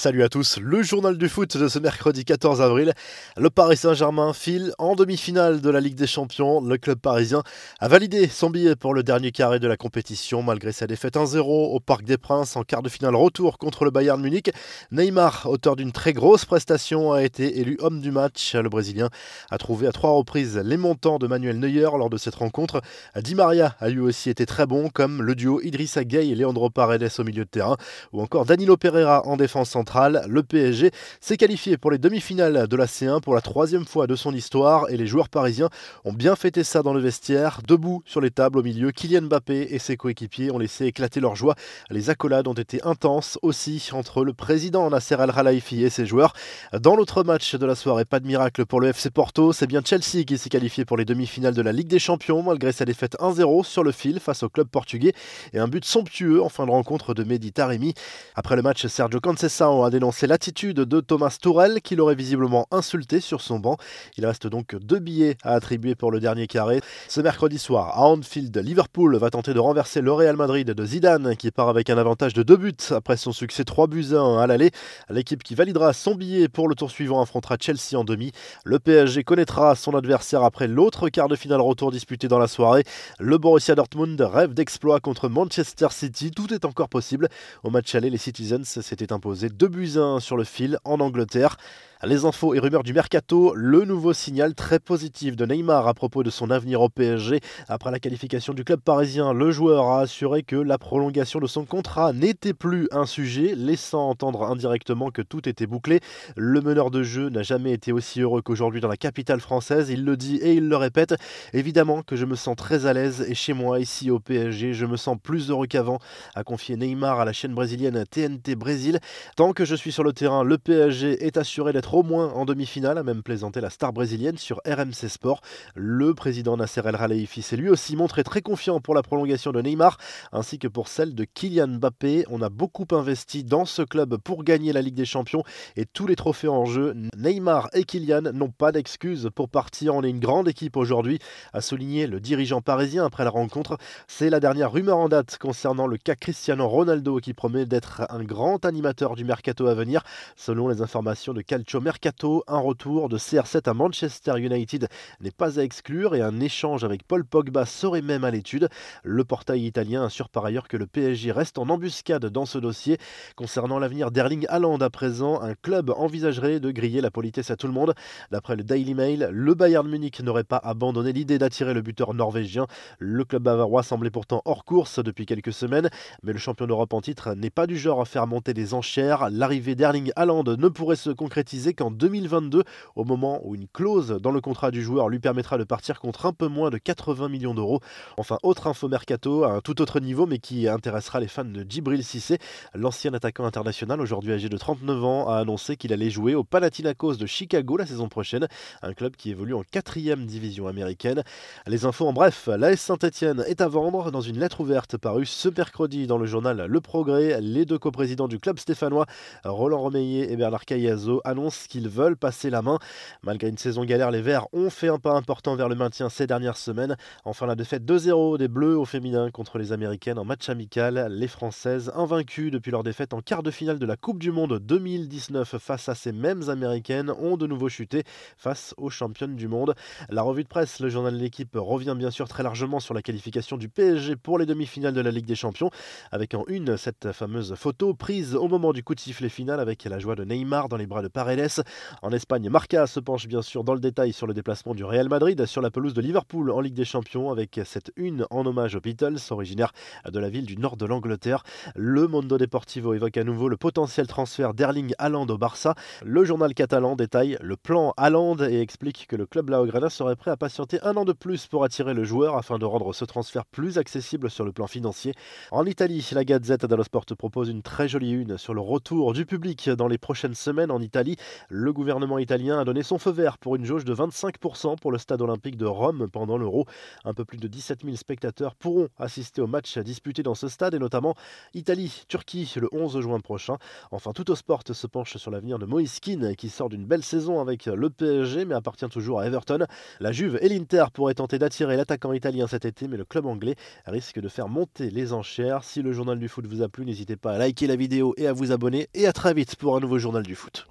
Salut à tous, le journal du foot de ce mercredi 14 avril. Le Paris Saint-Germain file en demi-finale de la Ligue des Champions. Le club parisien a validé son billet pour le dernier carré de la compétition malgré sa défaite 1-0 au Parc des Princes en quart de finale retour contre le Bayern Munich. Neymar, auteur d'une très grosse prestation, a été élu homme du match. Le Brésilien a trouvé à trois reprises les montants de Manuel Neuer lors de cette rencontre. Di Maria a lui aussi été très bon, comme le duo Idrissa Gueye et Leandro Paredes au milieu de terrain, ou encore Danilo Pereira en défense centrale le PSG s'est qualifié pour les demi-finales de la C1 pour la troisième fois de son histoire et les joueurs parisiens ont bien fêté ça dans le vestiaire. Debout sur les tables au milieu, Kylian Mbappé et ses coéquipiers ont laissé éclater leur joie. Les accolades ont été intenses aussi entre le président Nasser Al Khelaifi et ses joueurs. Dans l'autre match de la soirée, pas de miracle pour le FC Porto, c'est bien Chelsea qui s'est qualifié pour les demi-finales de la Ligue des Champions malgré sa défaite 1-0 sur le fil face au club portugais et un but somptueux en fin de rencontre de Mehdi Taremi. Après le match, Sergio Conceição a dénoncé l'attitude de Thomas Tourel qui l'aurait visiblement insulté sur son banc. Il reste donc deux billets à attribuer pour le dernier carré. Ce mercredi soir, à Anfield, Liverpool va tenter de renverser le Real Madrid de Zidane qui part avec un avantage de deux buts après son succès 3 buts à 1 à l'aller. L'équipe qui validera son billet pour le tour suivant affrontera Chelsea en demi. Le PSG connaîtra son adversaire après l'autre quart de finale retour disputé dans la soirée. Le Borussia Dortmund rêve d'exploit contre Manchester City. Tout est encore possible. Au match aller, les Citizens s'étaient imposés 2 1 sur le fil en Angleterre. Les infos et rumeurs du mercato, le nouveau signal très positif de Neymar à propos de son avenir au PSG. Après la qualification du club parisien, le joueur a assuré que la prolongation de son contrat n'était plus un sujet, laissant entendre indirectement que tout était bouclé. Le meneur de jeu n'a jamais été aussi heureux qu'aujourd'hui dans la capitale française, il le dit et il le répète. Évidemment que je me sens très à l'aise et chez moi ici au PSG, je me sens plus heureux qu'avant, a confié Neymar à la chaîne brésilienne TNT Brésil. Tant que je suis sur le terrain, le PSG est assuré d'être au moins en demi-finale, a même plaisanté la star brésilienne sur RMC Sport. Le président Nasser El Khelaifi s'est lui aussi montré très confiant pour la prolongation de Neymar, ainsi que pour celle de Kylian Mbappé. On a beaucoup investi dans ce club pour gagner la Ligue des Champions et tous les trophées en jeu. Neymar et Kylian n'ont pas d'excuses pour partir. On est une grande équipe aujourd'hui, a souligné le dirigeant parisien après la rencontre. C'est la dernière rumeur en date concernant le cas Cristiano Ronaldo qui promet d'être un grand animateur du mercato à venir. Selon les informations de Calcio Mercato, un retour de CR7 à Manchester United n'est pas à exclure et un échange avec Paul Pogba serait même à l'étude. Le portail italien assure par ailleurs que le PSG reste en embuscade dans ce dossier. Concernant l'avenir d'Erling Haaland à présent, un club envisagerait de griller la politesse à tout le monde. D'après le Daily Mail, le Bayern Munich n'aurait pas abandonné l'idée d'attirer le buteur norvégien. Le club bavarois semblait pourtant hors course depuis quelques semaines, mais le champion d'Europe en titre n'est pas du genre à faire monter des enchères. L'arrivée d'Erling Haaland ne pourrait se concrétiser qu'en 2022, au moment où une clause dans le contrat du joueur lui permettra de partir contre un peu moins de 80 millions d'euros. Enfin, autre info mercato à un tout autre niveau, mais qui intéressera les fans de Djibril Cissé. L'ancien attaquant international, aujourd'hui âgé de 39 ans, a annoncé qu'il allait jouer au Panathinaikos de Chicago la saison prochaine, un club qui évolue en quatrième division américaine. Les infos en bref, l'AS Saint-Etienne est à vendre dans une lettre ouverte parue ce mercredi dans le journal Le Progrès. Les deux coprésidents du club stéphanois, Roland Romeillet et Bernard Cayazo, annoncent qu'ils veulent passer la main. Malgré une saison galère, les Verts ont fait un pas important vers le maintien ces dernières semaines. Enfin, la défaite 2-0 des Bleus au féminin contre les Américaines en match amical. Les Françaises, invaincues depuis leur défaite en quart de finale de la Coupe du Monde 2019 face à ces mêmes Américaines, ont de nouveau chuté face aux championnes du monde. La revue de presse, le journal de l'équipe, revient bien sûr très largement sur la qualification du PSG pour les demi-finales de la Ligue des Champions, avec en une cette fameuse photo prise au moment du coup de sifflet final avec la joie de Neymar dans les bras de Paredes. En Espagne, Marca se penche bien sûr dans le détail sur le déplacement du Real Madrid sur la pelouse de Liverpool en Ligue des Champions avec cette une en hommage aux Beatles, originaire de la ville du nord de l'Angleterre. Le Mondo Deportivo évoque à nouveau le potentiel transfert d'Erling Haaland au Barça. Le journal catalan détaille le plan Haaland et explique que le club Laograna serait prêt à patienter un an de plus pour attirer le joueur afin de rendre ce transfert plus accessible sur le plan financier. En Italie, la Gazette dello Sport propose une très jolie une sur le retour du public dans les prochaines semaines en Italie. Le gouvernement italien a donné son feu vert pour une jauge de 25% pour le stade olympique de Rome pendant l'Euro. Un peu plus de 17 000 spectateurs pourront assister au match disputé dans ce stade et notamment Italie-Turquie le 11 juin prochain. Enfin, tout au sport se penche sur l'avenir de Moïse Keane qui sort d'une belle saison avec le PSG mais appartient toujours à Everton. La Juve et l'Inter pourraient tenter d'attirer l'attaquant italien cet été mais le club anglais risque de faire monter les enchères. Si le journal du foot vous a plu, n'hésitez pas à liker la vidéo et à vous abonner et à très vite pour un nouveau journal du foot.